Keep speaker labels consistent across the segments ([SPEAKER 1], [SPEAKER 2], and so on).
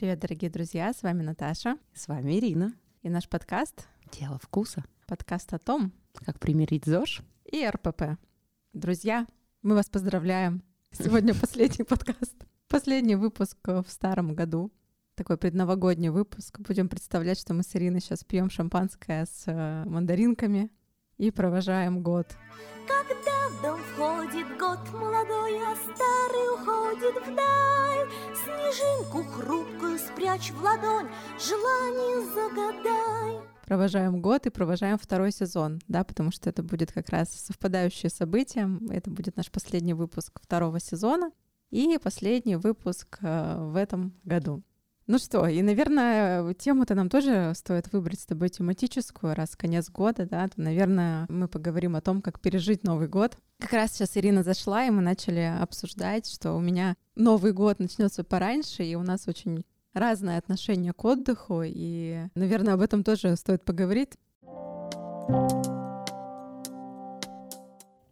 [SPEAKER 1] Привет, дорогие друзья, с вами Наташа.
[SPEAKER 2] С вами Ирина.
[SPEAKER 1] И наш подкаст
[SPEAKER 2] «Дело вкуса».
[SPEAKER 1] Подкаст о том,
[SPEAKER 2] как примирить ЗОЖ
[SPEAKER 1] и РПП. Друзья, мы вас поздравляем. Сегодня последний подкаст. Последний выпуск в старом году. Такой предновогодний выпуск. Будем представлять, что мы с Ириной сейчас пьем шампанское с э, мандаринками и провожаем год.
[SPEAKER 3] Когда входит год молодой, а старый уходит вдаль, Снежинку хрупкую спрячь в ладонь, желание загадай.
[SPEAKER 1] Провожаем год и провожаем второй сезон, да, потому что это будет как раз совпадающее событие. Это будет наш последний выпуск второго сезона и последний выпуск э, в этом году. Ну что, и, наверное, тему-то нам тоже стоит выбрать с тобой тематическую, раз конец года, да, то, наверное, мы поговорим о том, как пережить Новый год. Как раз сейчас Ирина зашла, и мы начали обсуждать, что у меня Новый год начнется пораньше, и у нас очень разное отношение к отдыху, и, наверное, об этом тоже стоит поговорить.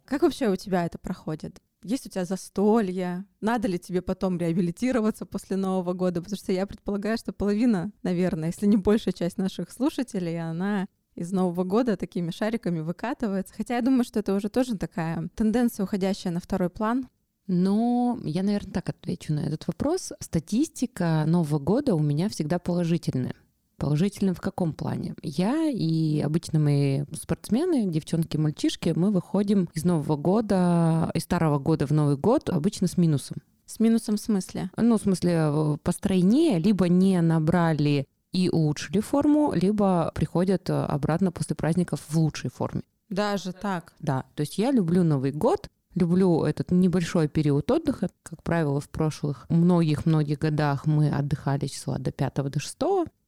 [SPEAKER 1] Как вообще у тебя это проходит? Есть у тебя застолье, надо ли тебе потом реабилитироваться после Нового года, потому что я предполагаю, что половина, наверное, если не большая часть наших слушателей, она из Нового года такими шариками выкатывается. Хотя я думаю, что это уже тоже такая тенденция, уходящая на второй план.
[SPEAKER 2] Но я, наверное, так отвечу на этот вопрос. Статистика Нового года у меня всегда положительная. Положительным в каком плане? Я и обычно мои спортсмены, девчонки, мальчишки, мы выходим из Нового года, из Старого года в Новый год обычно с минусом.
[SPEAKER 1] С минусом в смысле?
[SPEAKER 2] Ну, в смысле, э, постройнее, либо не набрали и улучшили форму, либо приходят э, обратно после праздников в лучшей форме.
[SPEAKER 1] Даже так?
[SPEAKER 2] Да, то есть я люблю Новый год, люблю этот небольшой период отдыха. Как правило, в прошлых многих-многих годах мы отдыхали числа до 5 до 6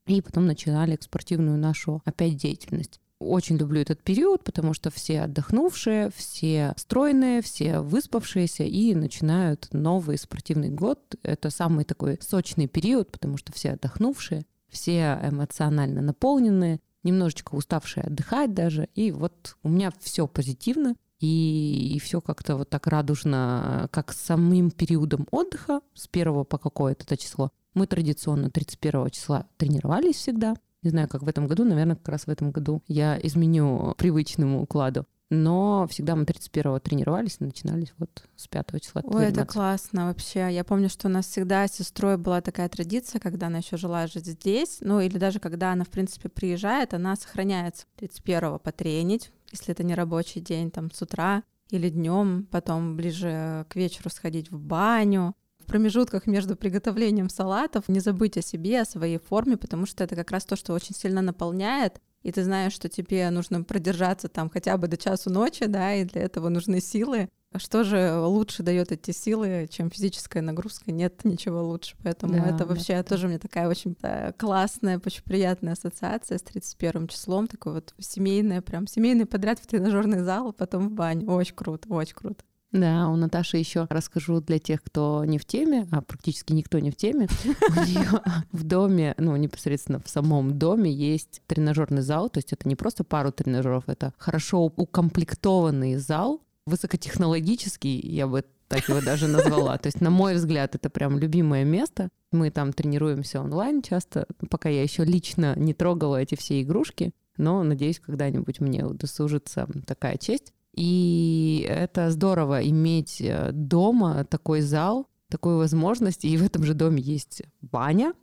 [SPEAKER 2] и потом начинали спортивную нашу опять деятельность. Очень люблю этот период, потому что все отдохнувшие, все стройные, все выспавшиеся и начинают новый спортивный год. Это самый такой сочный период, потому что все отдохнувшие, все эмоционально наполненные, немножечко уставшие отдыхать даже. И вот у меня все позитивно, и, и все как-то вот так радужно, как с самим периодом отдыха, с первого по какое-то число, мы традиционно 31 числа тренировались всегда. Не знаю, как в этом году, наверное, как раз в этом году я изменю привычному укладу. Но всегда мы 31-го тренировались, начинались вот с 5 числа.
[SPEAKER 1] Ой, это классно вообще. Я помню, что у нас всегда с сестрой была такая традиция, когда она еще жила жить здесь, ну или даже когда она, в принципе, приезжает, она сохраняется 31-го потренить, если это не рабочий день, там с утра или днем, потом ближе к вечеру сходить в баню, промежутках между приготовлением салатов не забыть о себе, о своей форме, потому что это как раз то, что очень сильно наполняет, и ты знаешь, что тебе нужно продержаться там хотя бы до часу ночи, да, и для этого нужны силы. Что же лучше дает эти силы, чем физическая нагрузка? Нет ничего лучше. Поэтому да, это вообще да. тоже мне такая очень да, классная, очень приятная ассоциация с 31 числом. Такой вот семейная, прям семейный подряд в тренажерный зал, потом в баню. Очень круто, очень круто.
[SPEAKER 2] Да, у Наташи еще расскажу для тех, кто не в теме, а практически никто не в теме. У нее в доме, ну, непосредственно в самом доме есть тренажерный зал, то есть это не просто пару тренажеров, это хорошо укомплектованный зал, высокотехнологический, я бы так его даже назвала. То есть, на мой взгляд, это прям любимое место. Мы там тренируемся онлайн часто, пока я еще лично не трогала эти все игрушки. Но надеюсь, когда-нибудь мне удосужится такая честь. И это здорово иметь э, дома такой зал, такую возможность, и в этом же доме есть баня.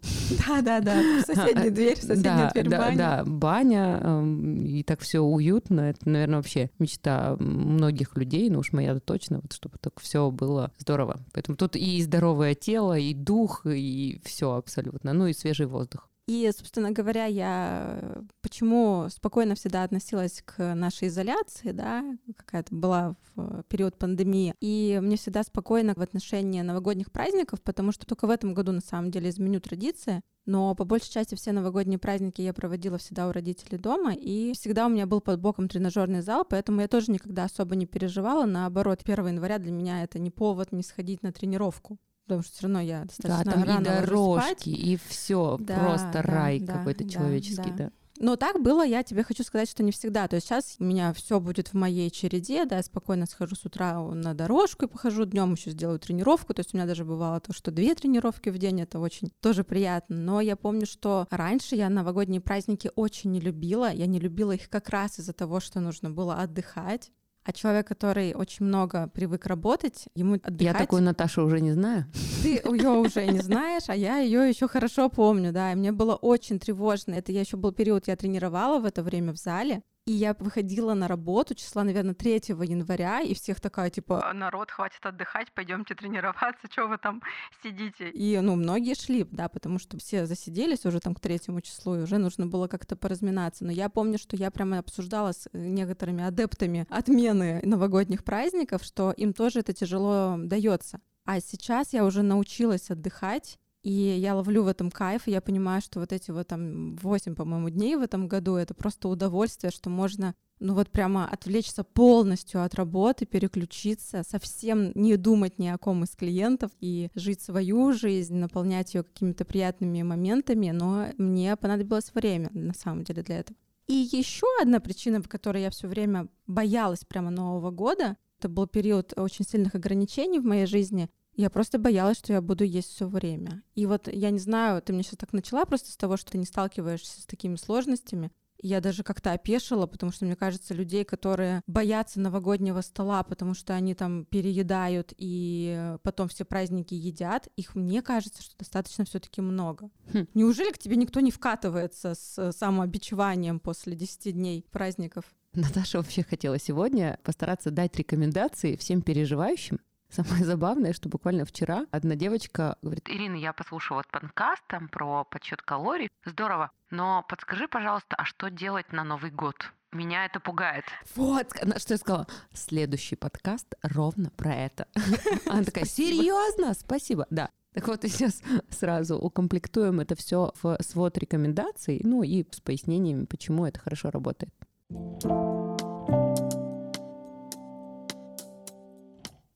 [SPEAKER 1] Да-да-да, соседняя дверь, соседняя дверь баня.
[SPEAKER 2] Да, баня, эм, и так все уютно. Это, наверное, вообще мечта многих людей, ну уж моя точно, вот чтобы так все было здорово. Поэтому тут и здоровое тело, и дух, и все абсолютно, ну и свежий воздух.
[SPEAKER 1] И, собственно говоря, я почему спокойно всегда относилась к нашей изоляции, да, какая-то была в период пандемии. И мне всегда спокойно в отношении новогодних праздников, потому что только в этом году на самом деле изменю традиции. Но по большей части все новогодние праздники я проводила всегда у родителей дома, и всегда у меня был под боком тренажерный зал, поэтому я тоже никогда особо не переживала. Наоборот, 1 января для меня это не повод не сходить на тренировку потому что все равно я достаточно
[SPEAKER 2] да, там
[SPEAKER 1] рано
[SPEAKER 2] и дорожки, и все
[SPEAKER 1] да,
[SPEAKER 2] просто
[SPEAKER 1] да,
[SPEAKER 2] рай
[SPEAKER 1] да,
[SPEAKER 2] какой-то
[SPEAKER 1] да,
[SPEAKER 2] человеческий,
[SPEAKER 1] да.
[SPEAKER 2] да.
[SPEAKER 1] Но так было, я тебе хочу сказать, что не всегда. То есть сейчас у меня все будет в моей череде, да, я спокойно схожу с утра на дорожку и похожу днем еще сделаю тренировку. То есть у меня даже бывало то, что две тренировки в день, это очень тоже приятно. Но я помню, что раньше я новогодние праздники очень не любила. Я не любила их как раз из-за того, что нужно было отдыхать. А человек, который очень много привык работать, ему отдыхать...
[SPEAKER 2] Я такую Наташу уже не знаю.
[SPEAKER 1] Ты ее уже не знаешь, а я ее еще хорошо помню, да, и мне было очень тревожно. Это я еще был период, я тренировала в это время в зале, и я выходила на работу числа, наверное, 3 января, и всех такая, типа, народ, хватит отдыхать, пойдемте тренироваться, что вы там сидите? И, ну, многие шли, да, потому что все засиделись уже там к третьему числу, и уже нужно было как-то поразминаться. Но я помню, что я прямо обсуждала с некоторыми адептами отмены новогодних праздников, что им тоже это тяжело дается. А сейчас я уже научилась отдыхать, и я ловлю в этом кайф, и я понимаю, что вот эти вот там 8, по-моему, дней в этом году — это просто удовольствие, что можно ну вот прямо отвлечься полностью от работы, переключиться, совсем не думать ни о ком из клиентов и жить свою жизнь, наполнять ее какими-то приятными моментами, но мне понадобилось время, на самом деле, для этого. И еще одна причина, по которой я все время боялась прямо Нового года, это был период очень сильных ограничений в моей жизни, я просто боялась, что я буду есть все время. И вот я не знаю, ты мне сейчас так начала просто с того, что ты не сталкиваешься с такими сложностями. Я даже как-то опешила, потому что, мне кажется, людей, которые боятся новогоднего стола, потому что они там переедают и потом все праздники едят, их, мне кажется, что достаточно все таки много. Хм. Неужели к тебе никто не вкатывается с самообичеванием после 10 дней праздников?
[SPEAKER 2] Наташа вообще хотела сегодня постараться дать рекомендации всем переживающим, Самое забавное, что буквально вчера одна девочка говорит, Ирина, я послушала подкаст там про подсчет калорий. Здорово. Но подскажи, пожалуйста, а что делать на Новый год? Меня это пугает. Вот, что я сказала. Следующий подкаст ровно про это. Она такая, серьезно? Спасибо. Да. Так вот, и сейчас сразу укомплектуем это все в свод рекомендаций, ну и с пояснениями, почему это хорошо работает.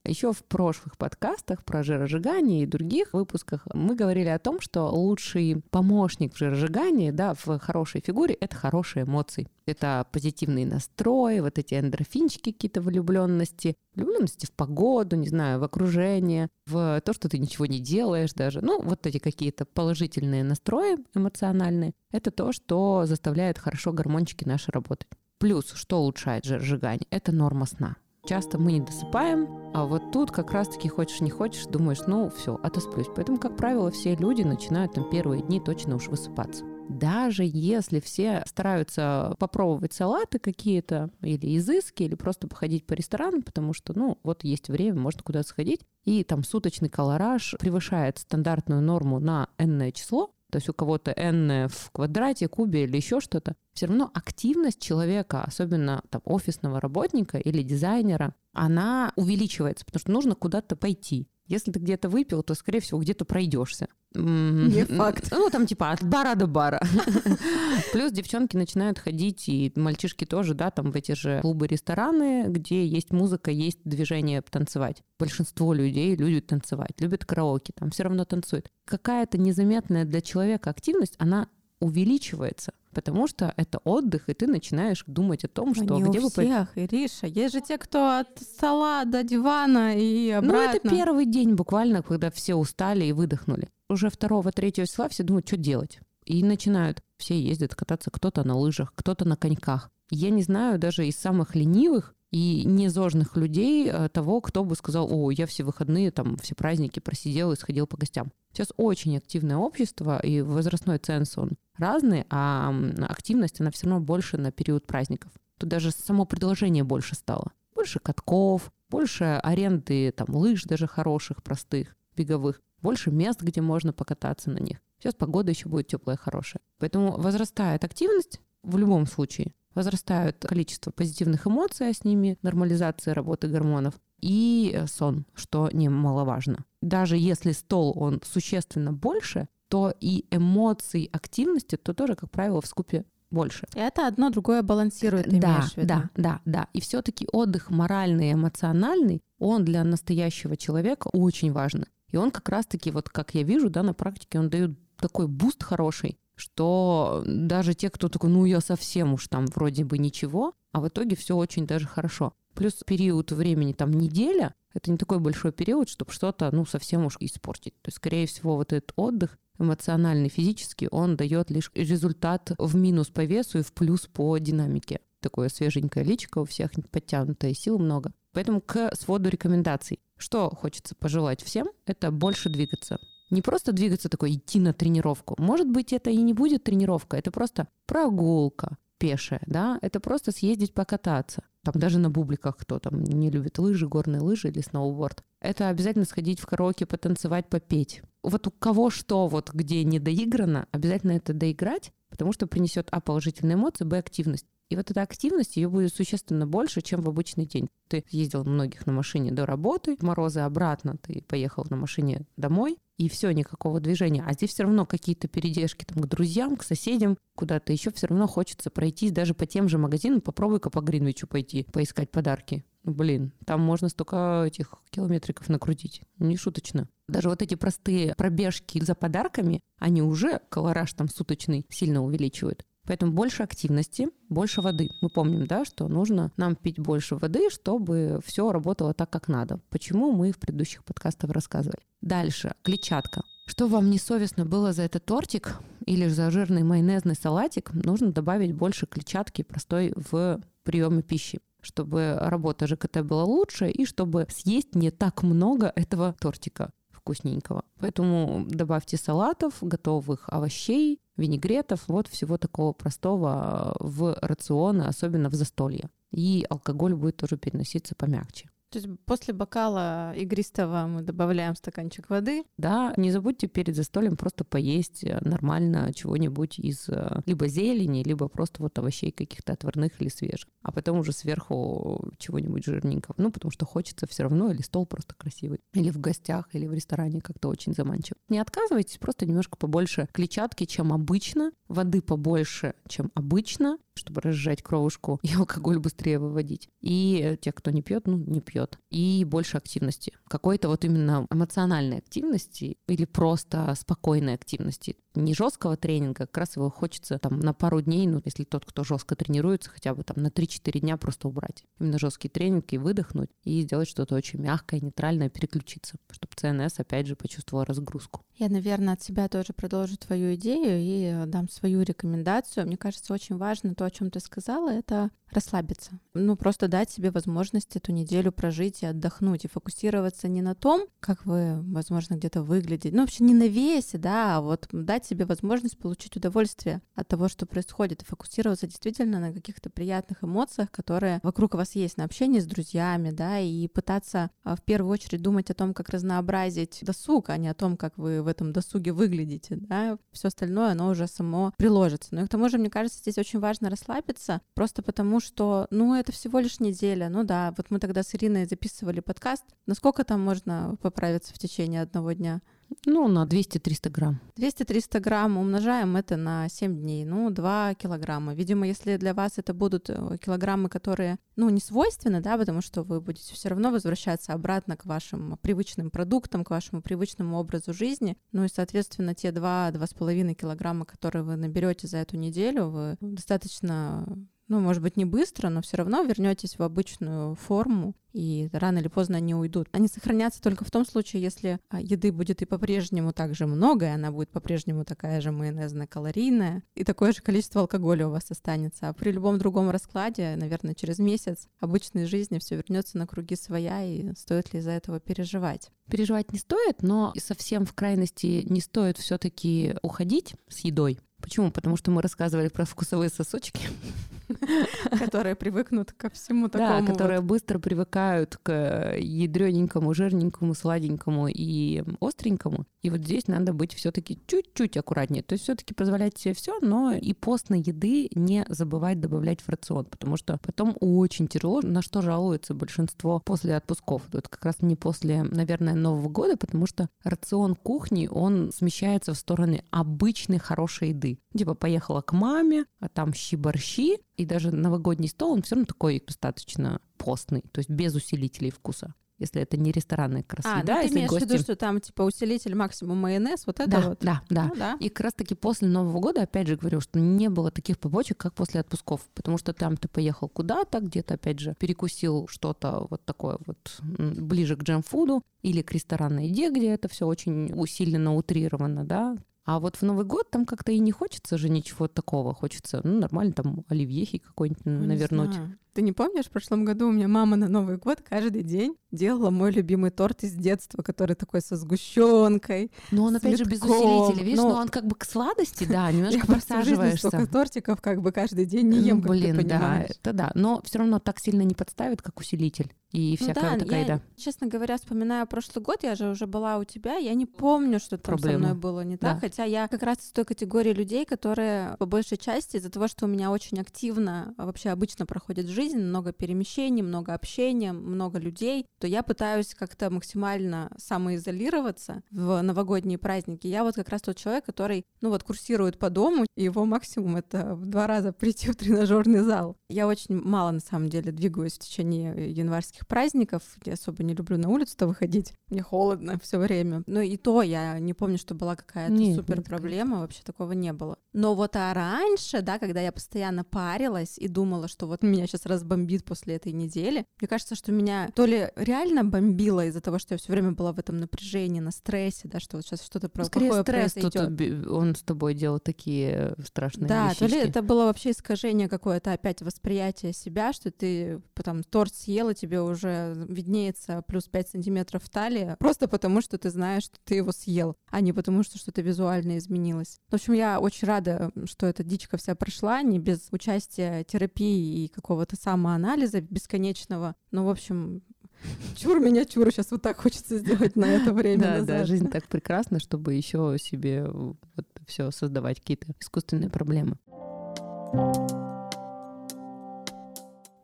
[SPEAKER 2] Еще в прошлых подкастах про жиросжигание и других выпусках мы говорили о том, что лучший помощник в жиросжигании, да, в хорошей фигуре — это хорошие эмоции. Это позитивный настрой, вот эти эндорфинчики какие-то влюбленности, влюбленности в погоду, не знаю, в окружение, в то, что ты ничего не делаешь даже. Ну, вот эти какие-то положительные настрои эмоциональные, это то, что заставляет хорошо гормончики наши работать. Плюс, что улучшает жиросжигание, это норма сна. Часто мы не досыпаем, а вот тут как раз-таки хочешь не хочешь, думаешь, ну все, отосплюсь. Поэтому, как правило, все люди начинают там первые дни точно уж высыпаться. Даже если все стараются попробовать салаты какие-то, или изыски, или просто походить по ресторанам, потому что, ну, вот есть время, можно куда-то сходить, и там суточный колораж превышает стандартную норму на энное число, то есть у кого-то n в квадрате, кубе или еще что-то, все равно активность человека, особенно там офисного работника или дизайнера, она увеличивается, потому что нужно куда-то пойти. Если ты где-то выпил, то, скорее всего, где-то пройдешься.
[SPEAKER 1] Не факт.
[SPEAKER 2] Ну, там типа от бара до бара. Плюс девчонки начинают ходить, и мальчишки тоже, да, там в эти же клубы, рестораны, где есть музыка, есть движение танцевать. Большинство людей любят танцевать, любят караоке, там все равно танцуют. Какая-то незаметная для человека активность, она увеличивается потому что это отдых, и ты начинаешь думать о том, что
[SPEAKER 1] не
[SPEAKER 2] где
[SPEAKER 1] у всех, бы... Ириша, есть же те, кто от стола до дивана и обратно.
[SPEAKER 2] Ну, это первый день буквально, когда все устали и выдохнули. Уже второго, третьего числа все думают, что делать. И начинают все ездят кататься, кто-то на лыжах, кто-то на коньках. Я не знаю даже из самых ленивых и незожных людей э, того, кто бы сказал, о, я все выходные, там, все праздники просидел и сходил по гостям. Сейчас очень активное общество, и возрастной ценз, он разный, а активность, она все равно больше на период праздников. Тут даже само предложение больше стало. Больше катков, больше аренды там лыж даже хороших, простых, беговых, больше мест, где можно покататься на них. Сейчас погода еще будет теплая, хорошая. Поэтому возрастает активность в любом случае возрастает количество позитивных эмоций, а с ними нормализация работы гормонов и э, сон, что немаловажно. Даже если стол, он существенно больше, то и эмоций, активности, то тоже, как правило, в скупе больше.
[SPEAKER 1] Это одно другое балансирует, ты
[SPEAKER 2] да,
[SPEAKER 1] в виду?
[SPEAKER 2] Да, да, да. И все-таки отдых моральный, эмоциональный, он для настоящего человека очень важен. И он как раз-таки, вот как я вижу, да, на практике, он дает такой буст хороший. Что даже те, кто такой, ну я совсем уж там вроде бы ничего, а в итоге все очень даже хорошо. Плюс период времени там неделя, это не такой большой период, чтобы что-то, ну, совсем уж испортить. То есть, скорее всего, вот этот отдых эмоциональный, физический, он дает лишь результат в минус по весу и в плюс по динамике. Такое свеженькое личико у всех, подтянутое, сил много. Поэтому к своду рекомендаций. Что хочется пожелать всем, это больше двигаться. Не просто двигаться такой, идти на тренировку. Может быть, это и не будет тренировка, это просто прогулка пешая, да, это просто съездить покататься. Там даже на бубликах кто там не любит лыжи, горные лыжи или сноуборд. Это обязательно сходить в караоке, потанцевать, попеть. Вот у кого что вот где не доиграно, обязательно это доиграть, потому что принесет а положительные эмоции, б активность. И вот эта активность, ее будет существенно больше, чем в обычный день. Ты ездил многих на машине до работы, морозы обратно, ты поехал на машине домой, и все, никакого движения. А здесь все равно какие-то передержки там, к друзьям, к соседям, куда-то еще все равно хочется пройтись даже по тем же магазинам. Попробуй-ка по Гринвичу пойти, поискать подарки. Ну, блин, там можно столько этих километриков накрутить. Не шуточно. Даже вот эти простые пробежки за подарками, они уже колораж там суточный сильно увеличивают. Поэтому больше активности, больше воды. Мы помним, да, что нужно нам пить больше воды, чтобы все работало так, как надо. Почему мы в предыдущих подкастах рассказывали. Дальше, клетчатка. Что вам не совестно было за этот тортик или за жирный майонезный салатик, нужно добавить больше клетчатки простой в приеме пищи чтобы работа ЖКТ была лучше и чтобы съесть не так много этого тортика вкусненького. Поэтому добавьте салатов, готовых овощей, винегретов, вот всего такого простого в рационы, особенно в застолье. И алкоголь будет тоже переноситься помягче.
[SPEAKER 1] То есть после бокала игристого мы добавляем стаканчик воды.
[SPEAKER 2] Да, не забудьте перед застольем просто поесть э, нормально чего-нибудь из э, либо зелени, либо просто вот овощей каких-то отварных или свежих. А потом уже сверху чего-нибудь жирненького. Ну, потому что хочется все равно, или стол просто красивый, или в гостях, или в ресторане как-то очень заманчиво. Не отказывайтесь, просто немножко побольше клетчатки, чем обычно, воды побольше, чем обычно, чтобы разжать кровушку и алкоголь быстрее выводить. И те, кто не пьет, ну, не пьет. И больше активности. Какой-то вот именно эмоциональной активности или просто спокойной активности. Не жесткого тренинга, как раз его хочется там на пару дней, ну, если тот, кто жестко тренируется, хотя бы там на 3-4 дня просто убрать. Именно жесткий тренинг и выдохнуть, и сделать что-то очень мягкое, нейтральное, переключиться, чтобы ЦНС, опять же, почувствовал разгрузку.
[SPEAKER 1] Я, наверное, от себя тоже продолжу твою идею и дам свою рекомендацию. Мне кажется, очень важно то, о чем ты сказала, это расслабиться. Ну, просто дать себе возможность эту неделю прожить и отдохнуть, и фокусироваться не на том, как вы, возможно, где-то выглядите, ну, вообще не на весе, да, а вот дать себе возможность получить удовольствие от того, что происходит, и фокусироваться действительно на каких-то приятных эмоциях, которые вокруг вас есть, на общении с друзьями, да, и пытаться а, в первую очередь думать о том, как разнообразить досуг, а не о том, как вы в этом досуге выглядите, да, все остальное, оно уже само приложится. Но и к тому же, мне кажется, здесь очень важно расслабиться, просто потому что, ну, это всего лишь неделя. Ну да, вот мы тогда с Ириной записывали подкаст. Насколько там можно поправиться в течение одного дня?
[SPEAKER 2] Ну, на 200-300 грамм.
[SPEAKER 1] 200-300 грамм умножаем это на 7 дней, ну, 2 килограмма. Видимо, если для вас это будут э, килограммы, которые, ну, не свойственны, да, потому что вы будете все равно возвращаться обратно к вашим привычным продуктам, к вашему привычному образу жизни, ну и, соответственно, те 2-2,5 килограмма, которые вы наберете за эту неделю, вы достаточно ну, может быть, не быстро, но все равно вернетесь в обычную форму, и рано или поздно они уйдут. Они сохранятся только в том случае, если а, еды будет и по-прежнему так же много, и она будет по-прежнему такая же майонезно-калорийная, и такое же количество алкоголя у вас останется. А при любом другом раскладе, наверное, через месяц обычной жизни все вернется на круги своя, и стоит ли из-за этого переживать?
[SPEAKER 2] Переживать не стоит, но совсем в крайности не стоит все-таки уходить с едой. Почему? Потому что мы рассказывали про вкусовые сосочки.
[SPEAKER 1] Которые привыкнут ко всему такому.
[SPEAKER 2] Да, которые быстро привыкают к ядрененькому, жирненькому, сладенькому и остренькому. И вот здесь надо быть все-таки чуть-чуть аккуратнее. То есть все-таки позволять себе все, но и постной еды не забывать добавлять в рацион, потому что потом очень тяжело, на что жалуется большинство после отпусков. Это как раз не после, наверное, Нового года, потому что рацион кухни, он смещается в стороны обычной хорошей еды. Типа поехала к маме, а там щи-борщи, и даже новогодний стол, он все равно такой достаточно постный, то есть без усилителей вкуса. Если это не ресторанная раз
[SPEAKER 1] А,
[SPEAKER 2] еда,
[SPEAKER 1] ну ты
[SPEAKER 2] если
[SPEAKER 1] имеешь в виду, что там типа усилитель максимум майонез, вот это
[SPEAKER 2] да,
[SPEAKER 1] вот?
[SPEAKER 2] да, да.
[SPEAKER 1] Ну да.
[SPEAKER 2] И как раз таки после Нового года, опять же говорю, что не было таких побочек, как после отпусков, потому что там ты поехал куда-то, где-то, опять же, перекусил что-то вот такое вот ближе к джемфуду или к ресторанной еде, где это все очень усиленно утрировано, да, а вот в Новый год там как-то и не хочется же ничего такого. Хочется, ну, нормально там оливьехи какой-нибудь
[SPEAKER 1] Ну,
[SPEAKER 2] навернуть.
[SPEAKER 1] Ты не помнишь, в прошлом году у меня мама на Новый год каждый день делала мой любимый торт из детства, который такой со сгущенкой.
[SPEAKER 2] Но он, опять же, без усилителя. Видишь,
[SPEAKER 1] Но-
[SPEAKER 2] но он как бы к сладости, да,
[SPEAKER 1] Я
[SPEAKER 2] немножко просаживаешься.
[SPEAKER 1] столько тортиков как бы каждый день не ем,
[SPEAKER 2] Ну,
[SPEAKER 1] как
[SPEAKER 2] блин, да, это да. Но все равно так сильно не подставит, как усилитель. И
[SPEAKER 1] Ну
[SPEAKER 2] всякая
[SPEAKER 1] да,
[SPEAKER 2] вот такая
[SPEAKER 1] я,
[SPEAKER 2] еда.
[SPEAKER 1] честно говоря, вспоминаю прошлый год, я же уже была у тебя, я не помню, что там
[SPEAKER 2] Проблемы.
[SPEAKER 1] со мной было не так,
[SPEAKER 2] Да.
[SPEAKER 1] хотя я как раз из той категории людей, которые по большей части из-за того, что у меня очень активно а, вообще обычно проходит жизнь, много перемещений, много общения, много людей, то я пытаюсь как-то максимально самоизолироваться в новогодние праздники. Я вот как раз тот человек, который, ну вот, курсирует по дому, и его максимум это в два раза прийти в тренажерный зал. Я очень мало, на самом деле, двигаюсь в течение январских праздников. Я особо не люблю на улицу-то выходить. Мне холодно все время. Но и то я не помню, что была какая-то супер проблема. Вообще такого не было. Но вот а раньше, да, когда я постоянно парилась и думала, что вот меня сейчас разбомбит после этой недели, мне кажется, что меня то ли реально бомбило из-за того, что я все время была в этом напряжении, на стрессе, да, что вот сейчас что-то про
[SPEAKER 2] Скорее
[SPEAKER 1] плохое
[SPEAKER 2] стресс тут би- он с тобой делал такие страшные
[SPEAKER 1] Да, то ли
[SPEAKER 2] вещички.
[SPEAKER 1] это было вообще искажение какое-то опять восприятие себя, что ты потом торт съел, и тебе уже виднеется плюс 5 сантиметров в талии, просто потому что ты знаешь, что ты его съел, а не потому что что-то визуально изменилось. В общем, я очень рада, что эта дичка вся прошла, не без участия терапии и какого-то самоанализа бесконечного. Ну, в общем, чур меня, чур, сейчас вот так хочется сделать на это время
[SPEAKER 2] Да,
[SPEAKER 1] назад.
[SPEAKER 2] да, жизнь так прекрасна, чтобы еще себе вот все создавать какие-то искусственные проблемы.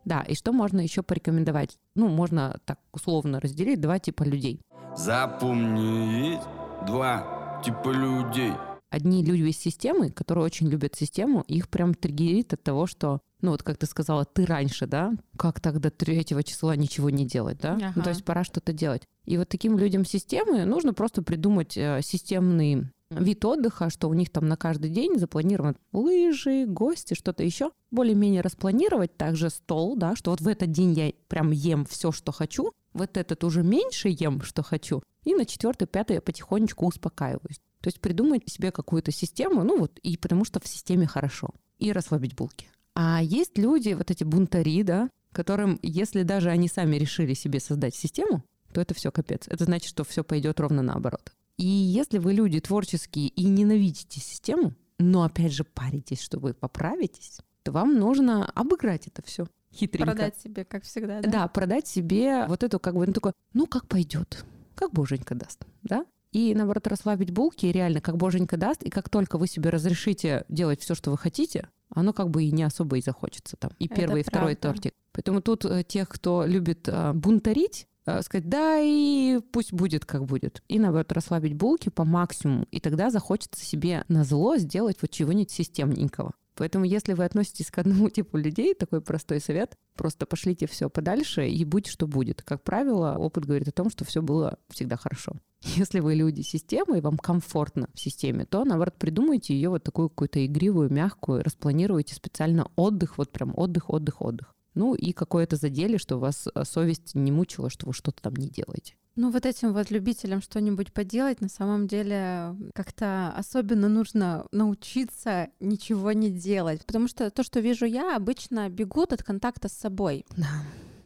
[SPEAKER 2] Да, и что можно еще порекомендовать? Ну, можно так условно разделить два типа людей.
[SPEAKER 4] Запомни, есть два типа людей.
[SPEAKER 2] Одни люди из системы, которые очень любят систему, их прям триггерит от того, что, ну вот как ты сказала, ты раньше, да, как до третьего числа ничего не делать, да? Ну,
[SPEAKER 1] Ага.
[SPEAKER 2] то есть пора что-то делать. И вот таким людям системы нужно просто придумать э, системный вид отдыха, что у них там на каждый день запланированы лыжи, гости, что-то еще. Более-менее распланировать также стол, да, что вот в этот день я прям ем все, что хочу, вот этот уже меньше ем, что хочу, и на четвертый, пятый я потихонечку успокаиваюсь. То есть придумать себе какую-то систему, ну вот, и потому что в системе хорошо. И расслабить булки. А есть люди, вот эти бунтари, да, которым, если даже они сами решили себе создать систему, то это все капец. Это значит, что все пойдет ровно наоборот. И если вы люди творческие и ненавидите систему, но опять же паритесь, что вы поправитесь, то вам нужно обыграть это все хитренько.
[SPEAKER 1] Продать себе, как всегда, да?
[SPEAKER 2] Да, продать себе вот эту как бы, ну такое, ну как пойдет, как боженька даст, да? И наоборот расслабить булки, реально как боженька даст, и как только вы себе разрешите делать все, что вы хотите, оно как бы и не особо и захочется там. И
[SPEAKER 1] Это
[SPEAKER 2] первый, и второй
[SPEAKER 1] правда.
[SPEAKER 2] тортик. Поэтому тут э, тех, кто любит э, бунтарить, э, сказать, да, и пусть будет, как будет. И, наоборот, расслабить булки по максимуму. И тогда захочется себе на зло сделать вот чего-нибудь системненького. Поэтому, если вы относитесь к одному типу людей, такой простой совет, просто пошлите все подальше и будь что будет. Как правило, опыт говорит о том, что все было всегда хорошо. Если вы люди системы и вам комфортно в системе, то, наоборот, придумайте ее вот такую какую-то игривую, мягкую, распланируйте специально отдых, вот прям отдых, отдых, отдых. Ну и какое-то задели, что вас э, совесть не мучила, что вы что-то там не делаете.
[SPEAKER 1] Ну, вот этим вот любителям что-нибудь поделать, на самом деле, как-то особенно нужно научиться ничего не делать. Потому что то, что вижу я, обычно бегут от контакта с собой.
[SPEAKER 2] Да.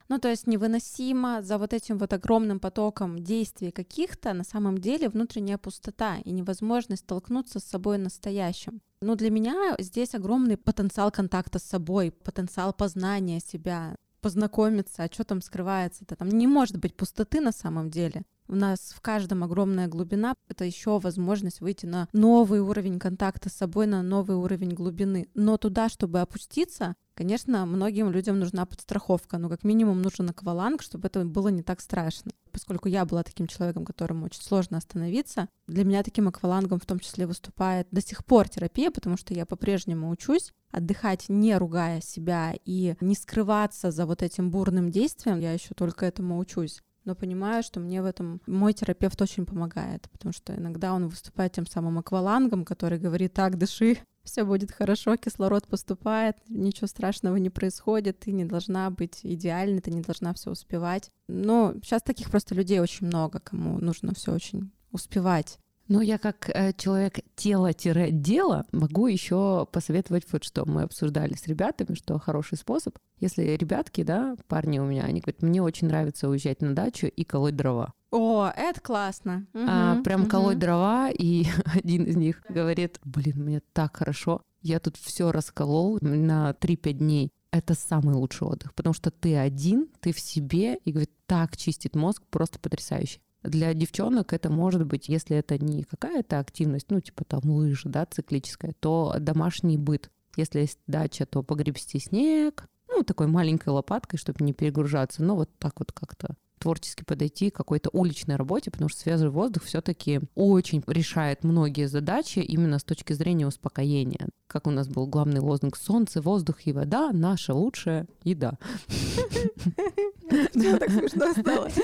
[SPEAKER 1] Ну, то есть невыносимо за вот этим вот огромным потоком действий каких-то на самом деле внутренняя пустота и невозможность столкнуться с собой настоящим. Ну, для меня здесь огромный потенциал контакта с собой, потенциал познания себя, познакомиться, а что там скрывается-то. Там не может быть пустоты на самом деле. У нас в каждом огромная глубина. Это еще возможность выйти на новый уровень контакта с собой, на новый уровень глубины. Но туда, чтобы опуститься, конечно, многим людям нужна подстраховка. Ну, как минимум, нужен акваланг, чтобы это было не так страшно. Поскольку я была таким человеком, которому очень сложно остановиться, для меня таким аквалангом в том числе выступает до сих пор терапия, потому что я по-прежнему учусь отдыхать, не ругая себя и не скрываться за вот этим бурным действием. Я еще только этому учусь. Но понимаю, что мне в этом мой терапевт очень помогает, потому что иногда он выступает тем самым аквалангом, который говорит, так, дыши, все будет хорошо, кислород поступает, ничего страшного не происходит, ты не должна быть идеальной, ты не должна все успевать. Но сейчас таких просто людей очень много, кому нужно все очень успевать.
[SPEAKER 2] Ну, я как э, человек тело-дело могу еще посоветовать вот что. Мы обсуждали с ребятами, что хороший способ. Если ребятки, да, парни у меня, они говорят, мне очень нравится уезжать на дачу и колоть дрова.
[SPEAKER 1] О, это классно.
[SPEAKER 2] а,
[SPEAKER 1] Мгм,
[SPEAKER 2] прям
[SPEAKER 1] мгм.
[SPEAKER 2] колоть дрова, и один из них говорит, блин, мне так хорошо, я тут все расколол на 3-5 дней. Это самый лучший отдых, потому что ты один, ты в себе, и говорит, так чистит мозг, просто потрясающе. Для девчонок это может быть, если это не какая-то активность, ну, типа там лыжи, да, циклическая, то домашний быт. Если есть дача, то погребсти снег, ну, такой маленькой лопаткой, чтобы не перегружаться, но вот так вот как-то творчески подойти к какой-то уличной работе, потому что свежий воздух все-таки очень решает многие задачи именно с точки зрения успокоения. Как у нас был главный лозунг «Солнце, воздух и вода – наша лучшая еда».
[SPEAKER 1] Мне так смешно стало.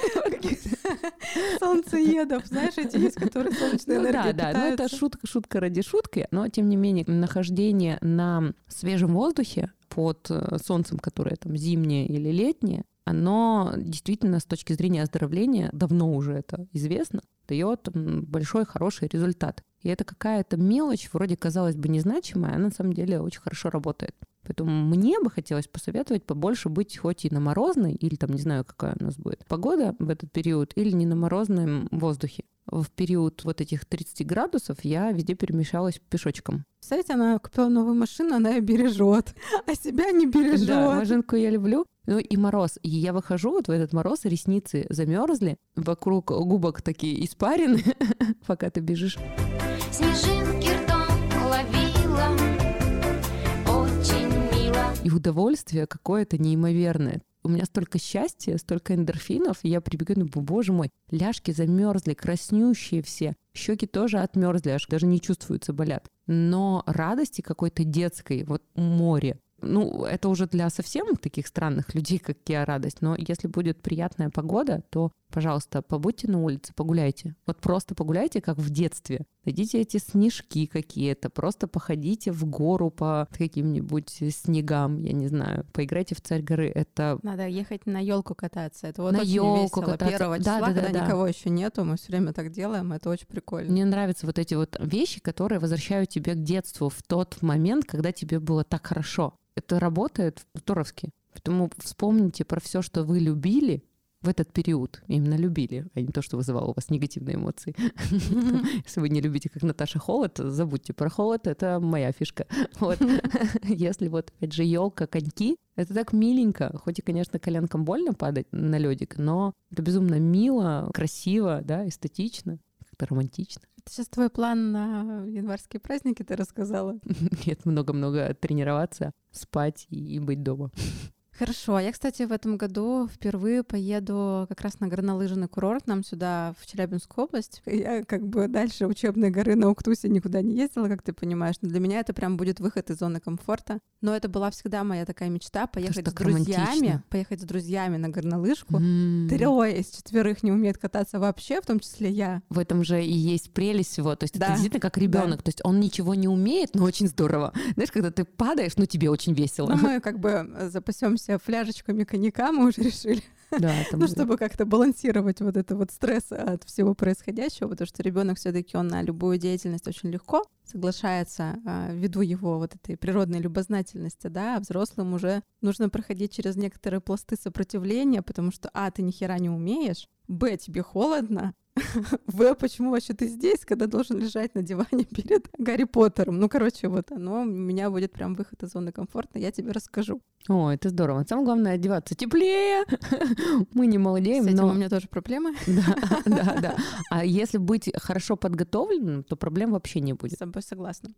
[SPEAKER 1] Солнцеедов, знаешь, эти есть, которые солнечной
[SPEAKER 2] Ну
[SPEAKER 1] энергией
[SPEAKER 2] да, да, но это
[SPEAKER 1] питаются.
[SPEAKER 2] шутка, шутка ради шутки, но тем не менее нахождение на свежем воздухе под э, солнцем, которое там зимнее или летнее, оно действительно с точки зрения оздоровления, давно уже это известно, дает большой хороший результат. И это какая-то мелочь, вроде казалось бы незначимая, а на самом деле очень хорошо работает. Поэтому мне бы хотелось посоветовать побольше быть хоть и на морозной, или там не знаю, какая у нас будет погода в этот период, или не на морозном воздухе. В период вот этих 30 градусов я везде перемещалась пешочком.
[SPEAKER 1] Представляете, она купила новую машину, она ее бережет, а себя не бережет.
[SPEAKER 2] Да, машинку я люблю. Ну и мороз. И я выхожу вот в этот мороз, ресницы замерзли, вокруг губок такие испарины, пока ты бежишь.
[SPEAKER 3] Снежинки ртом ловила Очень мило
[SPEAKER 2] И удовольствие какое-то неимоверное. У меня столько счастья, столько эндорфинов, и я прибегаю, ну, боже мой, ляжки замерзли, краснющие все, щеки тоже отмерзли, аж даже не чувствуются, болят. Но радости какой-то детской, вот море. Ну, это уже для совсем таких странных людей, как я, радость. Но если будет приятная погода, то, пожалуйста, побудьте на улице, погуляйте. Вот просто погуляйте, как в детстве. Найдите эти снежки какие-то, просто походите в гору по каким-нибудь снегам, я не знаю, поиграйте в царь горы. Это
[SPEAKER 1] Надо ехать на елку кататься. Это вот
[SPEAKER 2] На
[SPEAKER 1] очень весело.
[SPEAKER 2] кататься.
[SPEAKER 1] Первого
[SPEAKER 2] Да,
[SPEAKER 1] числа,
[SPEAKER 2] да, да,
[SPEAKER 1] когда
[SPEAKER 2] да.
[SPEAKER 1] никого еще нету, мы все время так делаем, это очень прикольно.
[SPEAKER 2] Мне нравятся вот эти вот вещи, которые возвращают тебя к детству в тот момент, когда тебе было так хорошо. Это работает здоровски. Поэтому вспомните про все, что вы любили в этот период. Именно любили, а не то, что вызывало у вас негативные эмоции. Если вы не любите, как Наташа, холод, забудьте про холод, это моя фишка. Вот. Если вот, опять же, елка, коньки, это так миленько. Хоть и, конечно, коленкам больно падать на ледик, но это безумно мило, красиво, да, эстетично, как-то романтично.
[SPEAKER 1] Это сейчас твой план на январские праздники ты рассказала.
[SPEAKER 2] Нет, много-много тренироваться, спать и, быть дома.
[SPEAKER 1] Хорошо. Я, кстати, в этом году впервые поеду как раз на горнолыжный курорт нам сюда, в Челябинскую область. Я как бы дальше учебной горы на Уктусе никуда не ездила, как ты понимаешь. Но для меня это прям будет выход из зоны комфорта. Но это была всегда моя такая мечта поехать с друзьями,
[SPEAKER 2] романтично.
[SPEAKER 1] поехать с друзьями на горнолыжку.
[SPEAKER 2] М.
[SPEAKER 1] Трое из четверых не умеет кататься вообще, в том числе я.
[SPEAKER 2] В этом же и есть прелесть всего. То есть
[SPEAKER 1] Да.
[SPEAKER 2] это действительно как ребенок. То есть он ничего не умеет, но очень здорово. Знаешь, когда ты падаешь, ну тебе очень весело.
[SPEAKER 1] Но мы как бы запасемся фляжечками коньяка, мы уже решили.
[SPEAKER 2] Да, там
[SPEAKER 1] Ну, чтобы как-то балансировать вот это вот стресс от всего происходящего, потому что ребенок все-таки он на любую деятельность очень легко соглашается а, ввиду его вот этой природной любознательности, да, а взрослым уже нужно проходить через некоторые пласты сопротивления, потому что, а, ты ни хера не умеешь, б, тебе холодно, в, почему вообще ты здесь, когда должен лежать на диване перед Гарри Поттером? Ну, короче, вот оно у меня будет прям выход из зоны комфорта, я тебе расскажу.
[SPEAKER 2] О, это здорово. Самое главное одеваться теплее. Мы не молодеем,
[SPEAKER 1] С этим
[SPEAKER 2] но
[SPEAKER 1] у меня тоже проблемы.
[SPEAKER 2] да, да, да. А если быть хорошо подготовленным, то проблем вообще не
[SPEAKER 1] С
[SPEAKER 2] будет.
[SPEAKER 1] тобой согласна.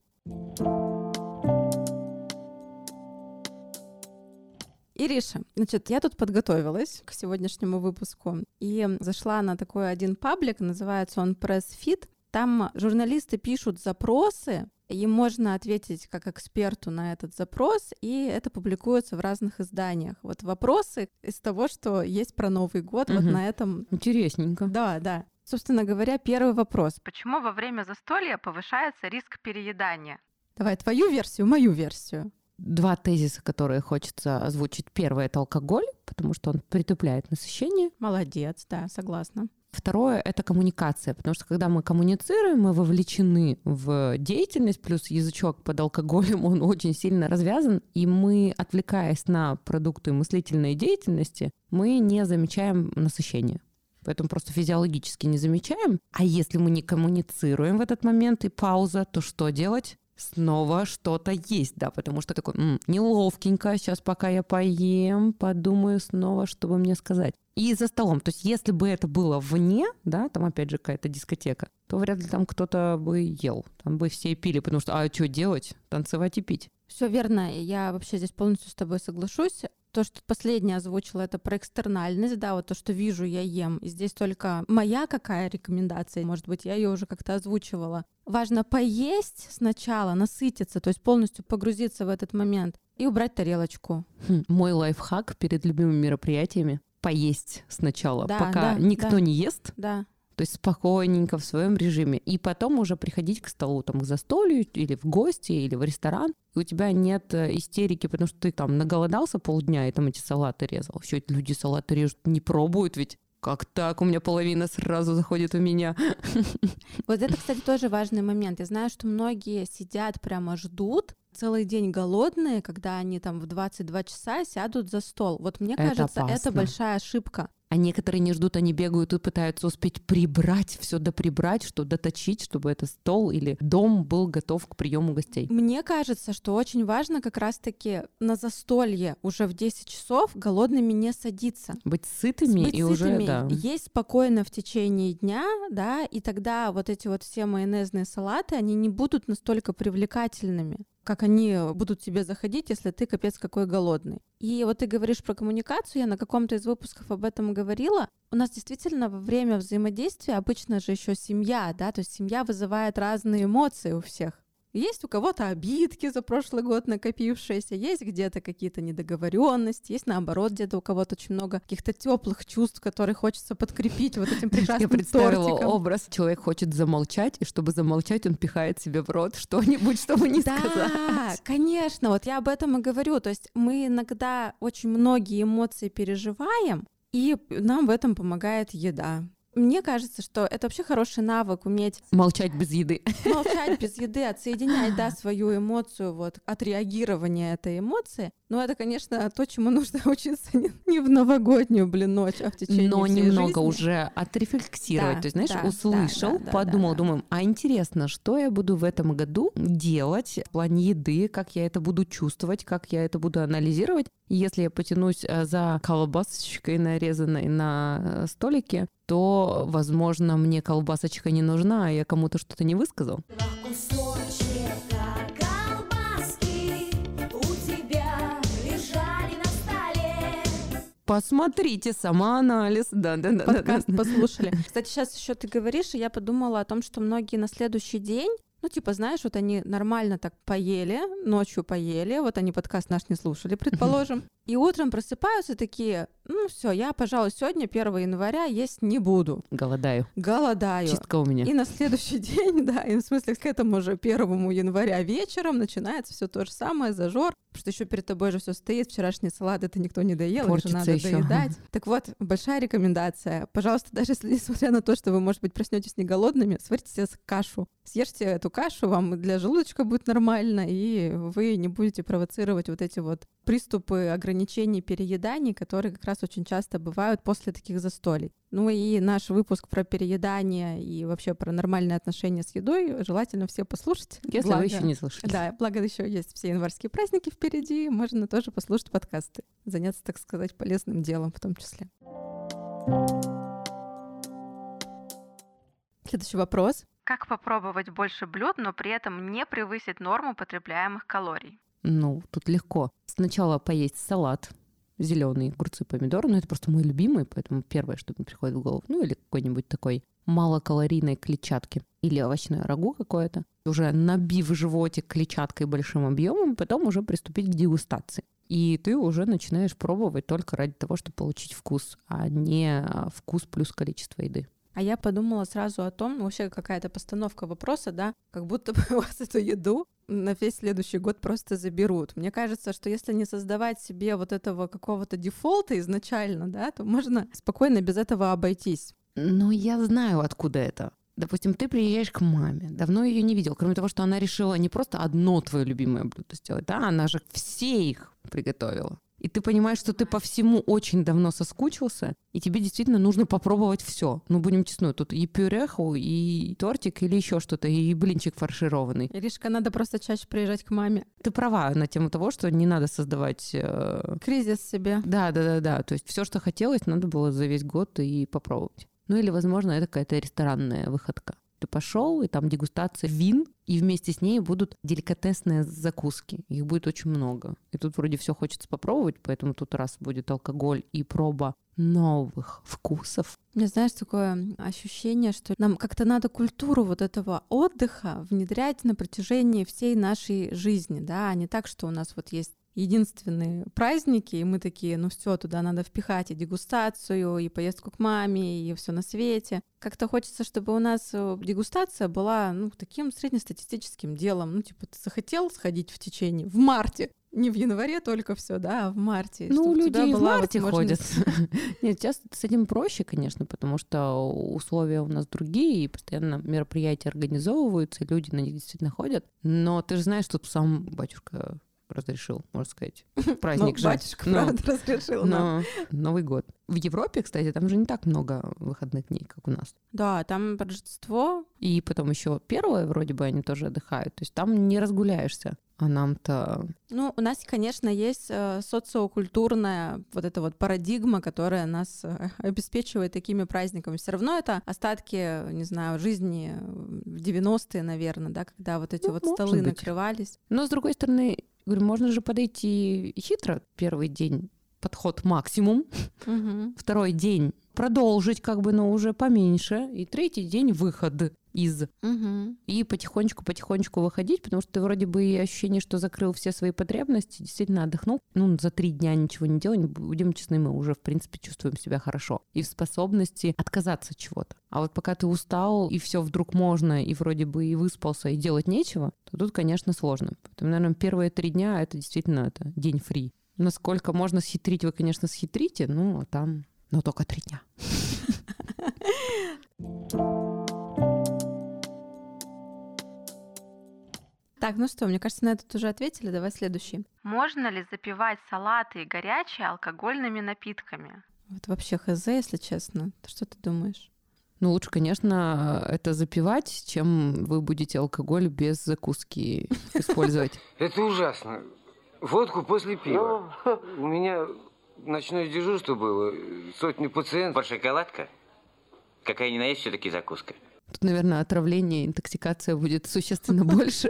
[SPEAKER 1] Ириша, значит, я тут подготовилась к сегодняшнему выпуску и зашла на такой один паблик, называется он PressFit. Там журналисты пишут запросы, и можно ответить как эксперту на этот запрос, и это публикуется в разных изданиях. Вот вопросы из того, что есть про Новый год, вот
[SPEAKER 2] Мгм.
[SPEAKER 1] на этом.
[SPEAKER 2] Интересненько.
[SPEAKER 1] Да, да. Собственно говоря, первый вопрос. Почему во время застолья повышается риск переедания? Давай твою версию, мою версию.
[SPEAKER 2] Два тезиса, которые хочется озвучить. Первый — это алкоголь, потому что он притупляет насыщение.
[SPEAKER 1] Молодец, да, согласна.
[SPEAKER 2] Второе — это коммуникация, потому что когда мы коммуницируем, мы вовлечены в деятельность, плюс язычок под алкоголем, он очень сильно развязан, и мы, отвлекаясь на продукты мыслительной деятельности, мы не замечаем насыщение. Поэтому просто физиологически не замечаем. А если мы не коммуницируем в этот момент и пауза, то что делать? Снова что-то есть, да, потому что такой, «М, неловкенько, сейчас пока я поем, подумаю снова, что бы мне сказать. И за столом. То есть если бы это было вне, да, там опять же какая-то дискотека, то вряд ли там кто-то бы ел. Там бы все пили, потому что, а что делать? Танцевать и пить.
[SPEAKER 1] Все верно, я вообще здесь полностью с тобой соглашусь. То, что последнее озвучила, это про экстернальность, да, вот то, что вижу, я ем. И здесь только моя какая рекомендация, может быть, я ее уже как-то озвучивала. Важно поесть сначала, насытиться, то есть полностью погрузиться в этот момент и убрать тарелочку.
[SPEAKER 2] Хм, Мой лайфхак перед любимыми мероприятиями — поесть сначала,
[SPEAKER 1] Да,
[SPEAKER 2] пока
[SPEAKER 1] да,
[SPEAKER 2] никто
[SPEAKER 1] да.
[SPEAKER 2] не ест,
[SPEAKER 1] Да,
[SPEAKER 2] то есть спокойненько в своем режиме, и потом уже приходить к столу, там, к застолью, или в гости, или в ресторан, и у тебя нет э, истерики, потому что ты там наголодался полдня, и там эти салаты резал. Еще эти люди салаты режут, не пробуют ведь. Как так? У меня половина сразу заходит в меня.
[SPEAKER 1] Вот это, кстати, тоже важный момент. Я знаю, что многие сидят прямо ждут целый день голодные, когда они там в 22 часа сядут за стол. Вот мне
[SPEAKER 2] Это
[SPEAKER 1] кажется, это
[SPEAKER 2] опасно.
[SPEAKER 1] большая ошибка.
[SPEAKER 2] А некоторые не ждут, они бегают и пытаются успеть прибрать, все доприбрать, что доточить, чтобы этот стол или дом был готов к приему гостей.
[SPEAKER 1] Мне кажется, что очень важно как раз-таки на застолье уже в 10 часов голодными не садиться.
[SPEAKER 2] Быть сытыми
[SPEAKER 1] Быть
[SPEAKER 2] и уже,
[SPEAKER 1] сытыми,
[SPEAKER 2] да.
[SPEAKER 1] есть спокойно в течение дня, да, и тогда вот эти вот все майонезные салаты, они не будут настолько привлекательными, как они будут тебе заходить, если ты капец какой голодный. И вот ты говоришь про коммуникацию, я на каком-то из выпусков об этом говорила. У нас действительно во время взаимодействия обычно же еще семья, да, то есть семья вызывает разные эмоции у всех. Есть у кого-то обидки за прошлый год накопившиеся, есть где-то какие-то недоговоренности, есть наоборот где-то у кого-то очень много каких-то теплых чувств, которые хочется подкрепить вот этим
[SPEAKER 2] Я
[SPEAKER 1] прекрасным
[SPEAKER 2] представила
[SPEAKER 1] тортиком.
[SPEAKER 2] образ. Человек хочет замолчать, и чтобы замолчать, он пихает себе в рот что-нибудь, чтобы не
[SPEAKER 1] да,
[SPEAKER 2] сказать.
[SPEAKER 1] конечно, вот я об этом и говорю. То есть мы иногда очень многие эмоции переживаем, и нам в этом помогает еда. Мне кажется, что это вообще хороший навык уметь
[SPEAKER 2] Молчать без еды.
[SPEAKER 1] молчать без еды, отсоединять, да, свою эмоцию вот от реагирования этой эмоции. Но это, конечно, то, чему нужно учиться не, не в новогоднюю, блин, ночь, а в течение
[SPEAKER 2] Но
[SPEAKER 1] всей
[SPEAKER 2] немного
[SPEAKER 1] жизни.
[SPEAKER 2] уже отрефлексировать.
[SPEAKER 1] Да,
[SPEAKER 2] То есть, знаешь,
[SPEAKER 1] да,
[SPEAKER 2] услышал,
[SPEAKER 1] да, да,
[SPEAKER 2] подумал,
[SPEAKER 1] да, да.
[SPEAKER 2] думаем, а интересно, что я буду в этом году делать в плане еды, как я это буду чувствовать, как я это буду анализировать. Если я потянусь э, за колбасочкой, нарезанной на э, столике, то, возможно, мне колбасочка не нужна, а я кому-то что-то не высказал.
[SPEAKER 3] Два
[SPEAKER 2] Посмотрите, самоанализ. Да-да-да.
[SPEAKER 1] подкаст послушали. Кстати, сейчас еще ты говоришь, и я подумала о том, что многие на следующий день ну, типа, знаешь, вот они нормально так поели, ночью поели, вот они подкаст наш не слушали, предположим, и утром просыпаются такие, ну все, я, пожалуй, сегодня, 1 января, есть не буду,
[SPEAKER 2] Голодаю.
[SPEAKER 1] голодаю.
[SPEAKER 2] Чистка у меня.
[SPEAKER 1] И на следующий день, да, и в смысле к этому уже 1 января вечером начинается все то же самое, зажор, что еще перед тобой же все стоит, вчерашний салат это никто не доел, же
[SPEAKER 2] Портится
[SPEAKER 1] надо
[SPEAKER 2] ещё.
[SPEAKER 1] доедать. Так вот, большая рекомендация. Пожалуйста, даже если, несмотря на то, что вы, может быть, проснетесь не голодными, сварите себе кашу. Съешьте эту кашу, вам для желудочка будет нормально, и вы не будете провоцировать вот эти вот приступы ограничений перееданий, которые как раз очень часто бывают после таких застолий. Ну и наш выпуск про переедание и вообще про нормальные отношения с едой желательно все послушать.
[SPEAKER 2] Если
[SPEAKER 1] Благо-
[SPEAKER 2] вы еще не слышали.
[SPEAKER 1] Да, благо еще есть все январские праздники впереди, можно тоже послушать подкасты, заняться, так сказать, полезным делом в том числе. Следующий вопрос. Как попробовать больше блюд, но при этом не превысить норму потребляемых калорий?
[SPEAKER 2] Ну, тут легко. Сначала поесть салат зеленые огурцы, помидоры, но это просто мой любимый, поэтому первое, что мне приходит в голову, ну или какой-нибудь такой малокалорийной клетчатки или овощное рагу какое-то, уже набив животик клетчаткой большим объемом, потом уже приступить к дегустации. И ты уже начинаешь пробовать только ради того, чтобы получить вкус, а не а, вкус плюс количество еды.
[SPEAKER 1] А я подумала сразу о том, ну, вообще какая-то постановка вопроса, да, как будто бы у вас эту еду на весь следующий год просто заберут. Мне кажется, что если не создавать себе вот этого какого-то дефолта изначально, да, то можно спокойно без этого обойтись.
[SPEAKER 2] Ну, я знаю, откуда это. Допустим, ты приезжаешь к маме, давно ее не видел, кроме того, что она решила не просто одно твое любимое блюдо сделать, да, она же все их приготовила. И ты понимаешь, что ты по всему очень давно соскучился, и тебе действительно нужно попробовать все. Ну, будем честны, тут и пюреху, и тортик, или еще что-то, и блинчик фаршированный.
[SPEAKER 1] Иришка, надо просто чаще приезжать к маме.
[SPEAKER 2] Ты права на тему того, что не надо создавать... Э...
[SPEAKER 1] Кризис себе.
[SPEAKER 2] Да, да, да, да. То есть все, что хотелось, надо было за весь год и попробовать. Ну или, возможно, это какая-то ресторанная выходка. Ты пошел, и там дегустация вин, и вместе с ней будут деликатесные закуски. Их будет очень много. И тут вроде все хочется попробовать, поэтому тут раз будет алкоголь и проба новых вкусов.
[SPEAKER 1] Мне знаешь, такое ощущение, что нам как-то надо культуру вот этого отдыха внедрять на протяжении всей нашей жизни, да, а не так, что у нас вот есть единственные праздники, и мы такие, ну все, туда надо впихать и дегустацию, и поездку к маме, и все на свете. Как-то хочется, чтобы у нас э, дегустация была, ну, таким среднестатистическим делом. Ну, типа, ты захотел сходить в течение в марте, не в январе только все, да, а в марте.
[SPEAKER 2] Ну, люди и в марте ходят. Нет, сейчас с этим проще, конечно, потому что условия у нас другие, и постоянно мероприятия организовываются, люди на них действительно ходят. Но ты же знаешь, что сам батюшка разрешил, можно сказать. Праздник
[SPEAKER 1] же. Батюшка, правда, разрешил. Но
[SPEAKER 2] Новый год. В Европе, кстати, там же не так много выходных дней, как у нас.
[SPEAKER 1] Да, там Рождество.
[SPEAKER 2] И потом еще первое, вроде бы, они тоже отдыхают. То есть там не разгуляешься. А нам-то...
[SPEAKER 1] Ну, у нас, конечно, есть э, социокультурная вот эта вот парадигма, которая нас э, обеспечивает такими праздниками. Все равно это остатки, не знаю, жизни в 90-е, наверное, да, когда вот эти ну, вот столы быть. накрывались.
[SPEAKER 2] Но, с другой стороны, говорю, можно же подойти хитро первый день подход максимум, угу. второй день продолжить как бы, но уже поменьше, и третий день выход из. Угу. И потихонечку-потихонечку выходить, потому что ты вроде бы и ощущение, что закрыл все свои потребности, действительно отдохнул. Ну, за три дня ничего не делал, будем честны, мы уже, в принципе, чувствуем себя хорошо. И в способности отказаться от чего-то. А вот пока ты устал, и все вдруг можно, и вроде бы и выспался, и делать нечего, то тут, конечно, сложно. Поэтому, наверное, первые три дня это действительно это день фри. Насколько можно схитрить, вы, конечно, схитрите, ну, а там, но только три дня.
[SPEAKER 1] Так, ну что, мне кажется, на этот уже ответили. Давай следующий. Можно ли запивать салаты и горячие алкогольными напитками? Вот вообще хз, если честно. Что ты думаешь?
[SPEAKER 2] Ну, лучше, конечно, это запивать, чем вы будете алкоголь без закуски использовать.
[SPEAKER 5] Это ужасно. Водку после пива. У меня ночное дежурство было, сотни пациентов.
[SPEAKER 6] Под шоколадка? Какая ни на есть все-таки закуска.
[SPEAKER 2] Тут, наверное, отравление, интоксикация будет существенно больше.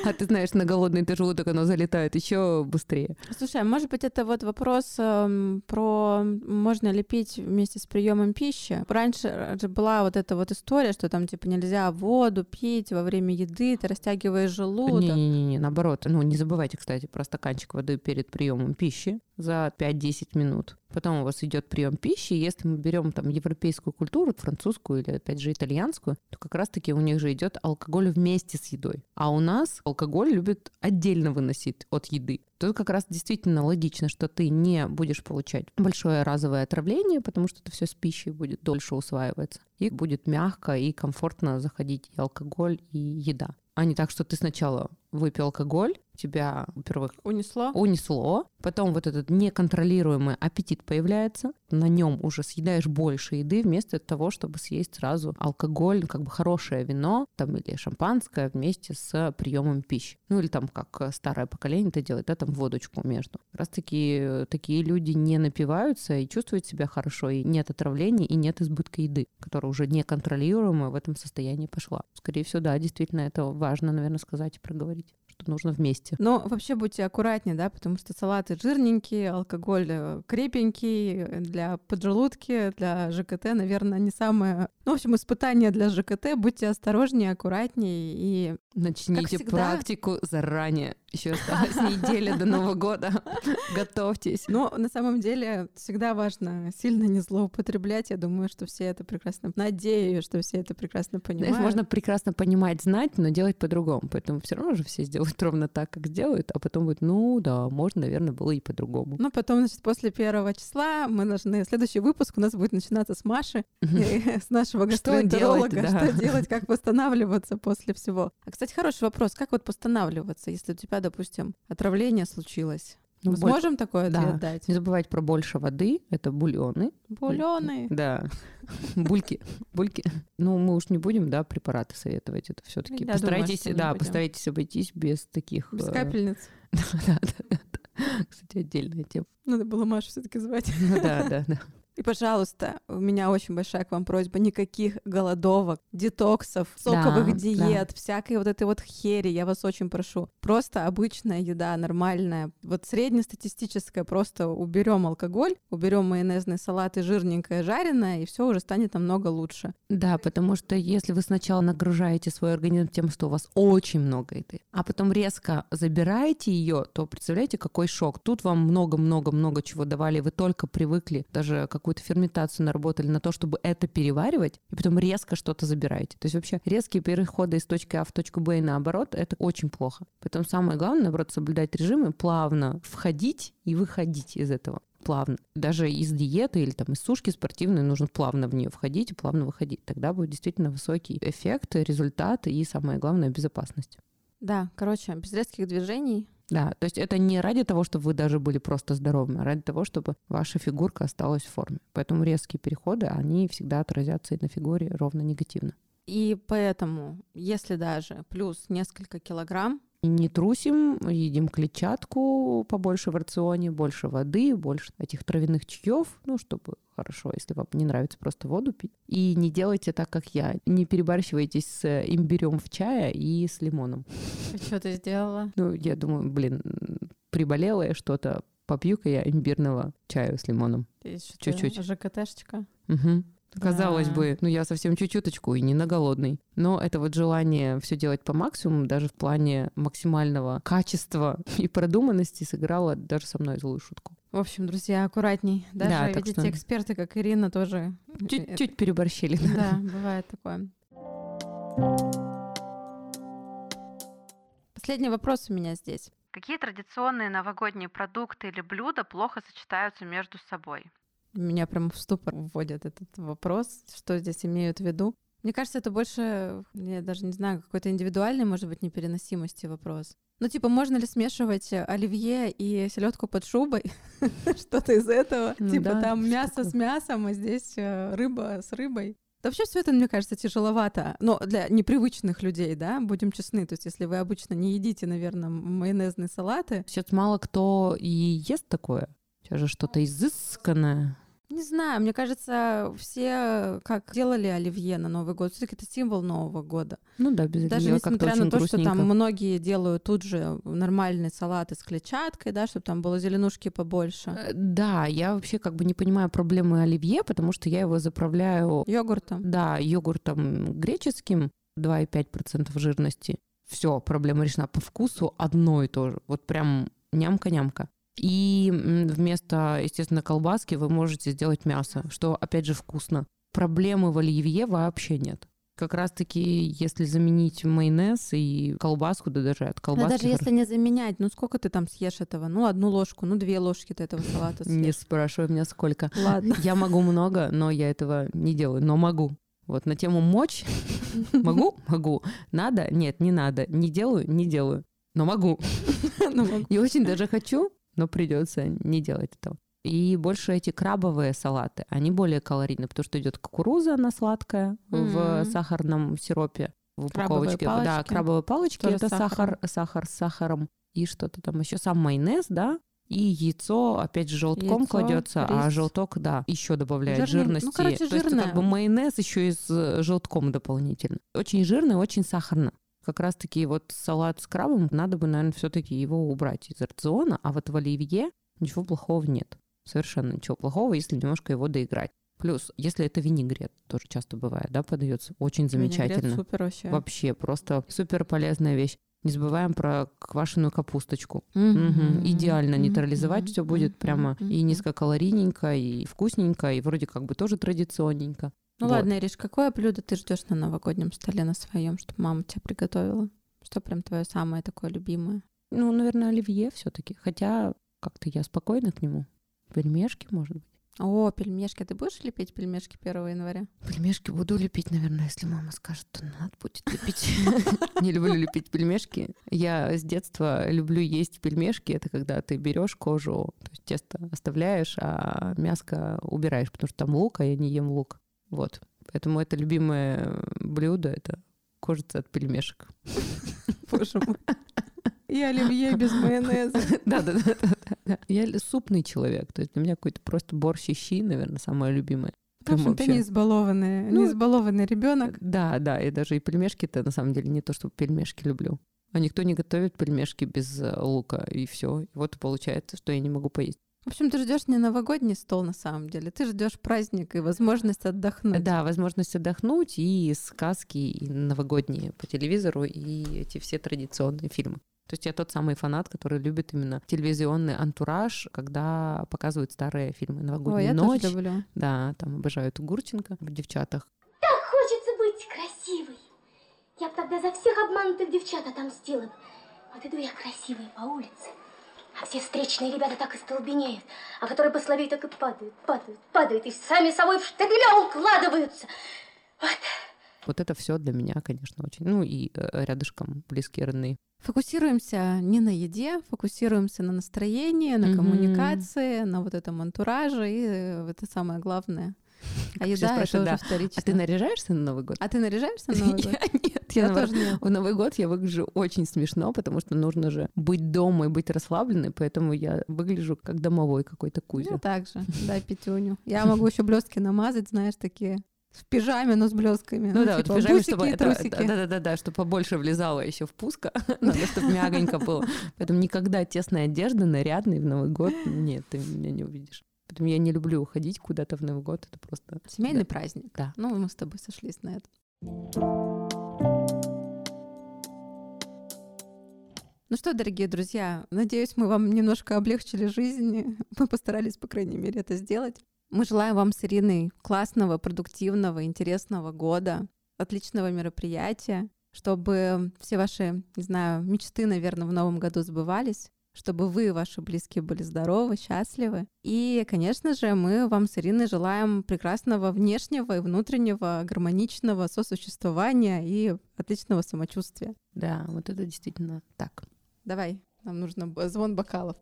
[SPEAKER 2] А ты знаешь, на голодный ты желудок оно залетает еще быстрее.
[SPEAKER 1] Слушай, а может быть, это вот вопрос э, про можно ли пить вместе с приемом пищи? Раньше же была вот эта вот история, что там типа нельзя воду пить во время еды, ты растягиваешь желудок.
[SPEAKER 2] Не-не-не, наоборот. Ну, не забывайте, кстати, про стаканчик воды перед приемом пищи за 5-10 минут. Потом у вас идет прием пищи. Если мы берем там европейскую культуру, французскую или опять же итальянскую, то как раз-таки у них же идет алкоголь вместе с едой. А у нас алкоголь любит отдельно выносить от еды. Тут как раз действительно логично, что ты не будешь получать большое разовое отравление, потому что это все с пищей будет дольше усваиваться. И будет мягко и комфортно заходить и алкоголь, и еда. А не так, что ты сначала выпил алкоголь, тебя, во-первых,
[SPEAKER 1] унесло.
[SPEAKER 2] унесло, потом вот этот неконтролируемый аппетит появляется, на нем уже съедаешь больше еды вместо того, чтобы съесть сразу алкоголь, как бы хорошее вино, там или шампанское вместе с приемом пищи. Ну или там как старое поколение это делает, да, там водочку между. Раз таки такие люди не напиваются и чувствуют себя хорошо, и нет отравлений, и нет избытка еды, которая уже неконтролируемая в этом состоянии пошла. Скорее всего, да, действительно, это важно, наверное, сказать и проговорить что нужно вместе.
[SPEAKER 1] Но вообще будьте аккуратнее, да, потому что салаты жирненькие, алкоголь э, крепенький, э, для поджелудки, для ЖКТ, наверное, не самое... Ну, в общем, испытание для ЖКТ. Будьте осторожнее, аккуратнее и
[SPEAKER 2] Начните
[SPEAKER 1] всегда.
[SPEAKER 2] практику заранее. Еще осталась неделя до Нового года. Готовьтесь.
[SPEAKER 1] Но на самом деле всегда важно сильно не злоупотреблять. Я думаю, что все это прекрасно... Надеюсь, что все это прекрасно понимают.
[SPEAKER 2] Знаешь, можно прекрасно понимать, знать, но делать по-другому. Поэтому все равно же все сделают ровно так, как сделают, а потом будет, ну да, можно, наверное, было и по-другому.
[SPEAKER 1] Ну, потом, значит, после первого числа мы должны... Следующий выпуск у нас будет начинаться с Маши, с нашего гастроэнтеролога. Что делать, как восстанавливаться после всего. А, кстати, хороший вопрос. Как вот восстанавливаться, если у тебя, допустим, отравление случилось?
[SPEAKER 2] Ну,
[SPEAKER 1] Мы
[SPEAKER 2] боль-
[SPEAKER 1] сможем такой
[SPEAKER 2] Да.
[SPEAKER 1] дать?
[SPEAKER 2] Не забывать про больше воды, это бульоны.
[SPEAKER 1] Бульоны.
[SPEAKER 2] Да, бульки, бульки. Ну, мы уж не будем, да, препараты советовать. Это все-таки
[SPEAKER 1] Я
[SPEAKER 2] постарайтесь, да, постарайтесь обойтись без таких.
[SPEAKER 1] Без
[SPEAKER 2] э,
[SPEAKER 1] капельниц.
[SPEAKER 2] Да, да, да. Кстати, отдельная тема.
[SPEAKER 1] Надо было Машу все-таки звать.
[SPEAKER 2] Ну да, да, да.
[SPEAKER 1] И, пожалуйста, у меня очень большая к вам просьба. Никаких голодовок, детоксов, соковых
[SPEAKER 2] Да,
[SPEAKER 1] диет, всякой вот этой вот хери. Я вас очень прошу. Просто обычная еда, нормальная. Вот среднестатистическая. Просто уберем алкоголь, уберем майонезные салаты, жирненькое, жареное, и все уже станет намного лучше.
[SPEAKER 2] Да, потому что если вы сначала нагружаете свой организм тем, что у вас очень много еды, а потом резко забираете ее, то представляете, какой шок. Тут вам много-много-много чего давали, вы только привыкли, даже какую-то ферментацию наработали на то, чтобы это переваривать, и потом резко что-то забираете. То есть вообще резкие переходы из точки А в точку Б и наоборот, это очень плохо. Поэтому самое главное, наоборот, соблюдать режим и плавно входить и выходить из этого плавно. Даже из диеты или там из сушки спортивной нужно плавно в нее входить и плавно выходить. Тогда будет действительно высокий эффект, результат и, самое главное, безопасность.
[SPEAKER 1] Да, короче, без резких движений.
[SPEAKER 2] Да, то есть это не ради того, чтобы вы даже были просто здоровыми, а ради того, чтобы ваша фигурка осталась в форме. Поэтому резкие переходы, они всегда отразятся и на фигуре ровно негативно.
[SPEAKER 1] И поэтому, если даже плюс несколько килограмм,
[SPEAKER 2] не трусим, едим клетчатку побольше в рационе, больше воды, больше этих травяных чаев, ну, чтобы хорошо, если вам не нравится просто воду пить. И не делайте так, как я. Не перебарщивайтесь с имбирем в чае и с лимоном.
[SPEAKER 1] что ты сделала?
[SPEAKER 2] Ну, я думаю, блин, приболела я что-то, попью-ка я имбирного чаю с лимоном. Чуть-чуть.
[SPEAKER 1] ЖКТшечка?
[SPEAKER 2] Мгм. Казалось
[SPEAKER 1] Да.
[SPEAKER 2] бы, ну я совсем чуть-чуточку и не на голодный. Но это вот желание все делать по максимуму, даже в плане максимального качества и продуманности сыграло даже со мной злую шутку.
[SPEAKER 1] В общем, друзья, аккуратней. Даже,
[SPEAKER 2] Да,
[SPEAKER 1] видите,
[SPEAKER 2] что-
[SPEAKER 1] эксперты, как Ирина, тоже...
[SPEAKER 2] Чуть-чуть переборщили.
[SPEAKER 1] Да, бывает такое. Последний вопрос у меня здесь. Какие традиционные новогодние продукты или блюда плохо сочетаются между собой? Меня прям в ступор вводит этот вопрос, что здесь имеют в виду. Мне кажется, это больше, я даже не знаю, какой-то индивидуальный, может быть, непереносимости вопрос. Ну, типа, можно ли смешивать оливье и селедку под шубой? Что-то из этого.
[SPEAKER 2] Ну
[SPEAKER 1] Типа,
[SPEAKER 2] да,
[SPEAKER 1] там мясо с мясом, а здесь э, рыба с рыбой. Да вообще все это, мне кажется, тяжеловато. Но для непривычных людей, да, будем честны. То есть, если вы обычно не едите, наверное, майонезные салаты,
[SPEAKER 2] Сейчас мало кто и ест такое. Сейчас же что-то изысканное.
[SPEAKER 1] Не знаю, мне кажется, все как делали оливье на Новый год, все-таки это символ Нового года.
[SPEAKER 2] Ну да, без
[SPEAKER 1] Даже несмотря на то, что там
[SPEAKER 2] грустненько.
[SPEAKER 1] многие делают тут же нормальные салаты с клетчаткой, да, чтобы там было зеленушки побольше.
[SPEAKER 2] Э, Да, я вообще как бы не понимаю проблемы оливье, потому что я его заправляю
[SPEAKER 1] Йогуртом.
[SPEAKER 2] Да, йогуртом греческим 2,5% жирности. Все, проблема решена. По вкусу одно и то же. Вот прям нямка-нямка. И вместо, естественно, колбаски вы можете сделать мясо, что, опять же, вкусно. Проблемы в оливье вообще нет. Как раз-таки, если заменить майонез и колбаску, да даже от колбаски...
[SPEAKER 1] даже если не заменять, ну сколько ты там съешь этого? Ну, одну ложку, ну, две ложки ты этого салата съешь.
[SPEAKER 2] Не спрашивай меня сколько.
[SPEAKER 1] Ладно.
[SPEAKER 2] Я могу много, но я этого не делаю, но могу. Вот на тему мочь могу, могу. Надо? Нет, не надо. Не делаю, не делаю. Но могу.
[SPEAKER 1] Ну, могу.
[SPEAKER 2] И очень даже хочу, но придется не делать этого. И больше эти крабовые салаты, они более калорийны, потому что идет кукуруза, она сладкая в
[SPEAKER 1] Мгм.
[SPEAKER 2] сахарном сиропе, в
[SPEAKER 1] Крабовые
[SPEAKER 2] упаковочке. Да,
[SPEAKER 1] палочки.
[SPEAKER 2] крабовые палочки
[SPEAKER 1] Тоже
[SPEAKER 2] это сахар, сахар с сахаром и что-то там еще сам майонез, да, и яйцо, опять же, желтком
[SPEAKER 1] Яйцо,
[SPEAKER 2] кладется, а
[SPEAKER 1] рис.
[SPEAKER 2] желток, да, еще добавляет
[SPEAKER 1] Жирный. Ну,
[SPEAKER 2] жирности.
[SPEAKER 1] короче,
[SPEAKER 2] То есть
[SPEAKER 1] жирное.
[SPEAKER 2] как бы майонез еще и с э, желтком дополнительно. Очень жирный, очень сахарно. Как раз-таки вот салат с крабом, надо бы, наверное, все-таки его убрать из рациона, а вот в оливье ничего плохого нет. Совершенно ничего плохого, если немножко его доиграть. Плюс, если это винегрет, тоже часто бывает, да, подается очень замечательно.
[SPEAKER 1] Винегрет супер вообще.
[SPEAKER 2] Вообще, просто супер полезная вещь. Не забываем про квашеную капусточку.
[SPEAKER 1] Мгм.
[SPEAKER 2] Идеально
[SPEAKER 1] Мгм.
[SPEAKER 2] нейтрализовать
[SPEAKER 1] Мгм.
[SPEAKER 2] все будет прямо
[SPEAKER 1] Мгм.
[SPEAKER 2] и низкокалорийненько, и вкусненько, и вроде как бы тоже традиционненько.
[SPEAKER 1] Ну
[SPEAKER 2] Вот.
[SPEAKER 1] ладно, Ириш, какое блюдо ты ждешь на новогоднем столе на своем, чтобы мама тебе приготовила? Что прям твое самое такое любимое?
[SPEAKER 2] Ну, наверное, оливье все-таки. Хотя как-то я спокойно к нему. Пельмешки, может быть.
[SPEAKER 1] О, пельмешки. Ты будешь лепить пельмешки 1 января?
[SPEAKER 2] Пельмешки буду лепить, наверное, если мама скажет, то надо будет лепить. Не люблю лепить пельмешки. Я с детства люблю есть пельмешки. Это когда ты берешь кожу, то есть тесто оставляешь, а мяско убираешь, потому что там лук, а я не ем лук. Вот. Поэтому это любимое блюдо, это кожица от пельмешек.
[SPEAKER 1] Боже мой. И оливье без майонеза.
[SPEAKER 2] Да, да, да, да, да. Я супный человек. То есть для меня какой-то просто борщ и щи, наверное, самое любимое.
[SPEAKER 1] В общем, ты не избалованный,
[SPEAKER 2] Ну,
[SPEAKER 1] не избалованный ребенок.
[SPEAKER 2] Да, да, и даже и пельмешки-то на самом деле не то, что пельмешки люблю. А никто не готовит пельмешки без э, лука, и все. Вот и получается, что я не могу поесть.
[SPEAKER 1] В общем, ты ждешь не новогодний стол на самом деле, ты ждешь праздник и возможность отдохнуть.
[SPEAKER 2] Да, возможность отдохнуть и сказки и новогодние по телевизору, и эти все традиционные фильмы. То есть я тот самый фанат, который любит именно телевизионный антураж, когда показывают старые фильмы.
[SPEAKER 1] Ой,
[SPEAKER 2] «Новогодняя
[SPEAKER 1] я
[SPEAKER 2] ночь».
[SPEAKER 1] тоже люблю.
[SPEAKER 2] Да, там обожают Гурченко в «Девчатах».
[SPEAKER 3] Так хочется быть красивой. Я бы тогда за всех обманутых девчат отомстила бы. Вот иду я красивой по улице, а все встречные ребята так и столбенеют, а которые послабее так и падают, падают, падают, и сами собой в штабеля укладываются. Вот.
[SPEAKER 2] Вот это все для меня, конечно, очень. Ну и э, рядышком близкие родные.
[SPEAKER 1] Фокусируемся не на еде, фокусируемся на настроении, на
[SPEAKER 2] Мгм.
[SPEAKER 1] коммуникации, на вот этом антураже, и э, это самое главное. А еда это
[SPEAKER 2] спрашивают,
[SPEAKER 1] уже
[SPEAKER 2] да. А ты наряжаешься на Новый год?
[SPEAKER 1] А ты наряжаешься на Новый год?
[SPEAKER 2] Я нет, я
[SPEAKER 1] Я тоже нет.
[SPEAKER 2] В Новый год я выгляжу очень смешно, потому что нужно же быть дома и быть расслабленной, поэтому я выгляжу как домовой какой-то
[SPEAKER 1] Я
[SPEAKER 2] кузя.
[SPEAKER 1] так же, дай пятюню. Я могу еще блестки намазать, знаешь, такие в пижаме, но с блесками.
[SPEAKER 2] Ну да, вот
[SPEAKER 1] типа
[SPEAKER 2] в пижаме,
[SPEAKER 1] бусики
[SPEAKER 2] чтобы это,
[SPEAKER 1] трусики.
[SPEAKER 2] да, да, да, да, чтобы побольше влезало еще в пуска, надо, чтобы мягонько было. Поэтому никогда тесная одежда, нарядный в Новый год, нет, ты меня не увидишь. Поэтому я не люблю уходить куда-то в Новый год, это просто...
[SPEAKER 1] Семейный
[SPEAKER 2] Да.
[SPEAKER 1] праздник.
[SPEAKER 2] Да.
[SPEAKER 1] Ну, мы с тобой сошлись на это. Ну что, дорогие друзья, надеюсь, мы вам немножко облегчили жизнь. Мы постарались, по крайней мере, это сделать. Мы желаем вам с Ириной классного, продуктивного, интересного года, отличного мероприятия, чтобы все ваши, не знаю, мечты, наверное, в новом году сбывались, чтобы вы и ваши близкие были здоровы, счастливы. И, конечно же, мы вам с Ириной желаем прекрасного внешнего и внутреннего гармоничного сосуществования и отличного самочувствия.
[SPEAKER 2] Да, вот это действительно так.
[SPEAKER 1] Давай, нам нужно звон бокалов.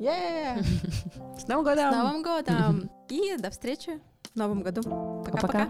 [SPEAKER 1] Е!
[SPEAKER 2] С Новым
[SPEAKER 1] С
[SPEAKER 2] годом!
[SPEAKER 1] Новым годом! И до встречи в новом году. Пока-пока.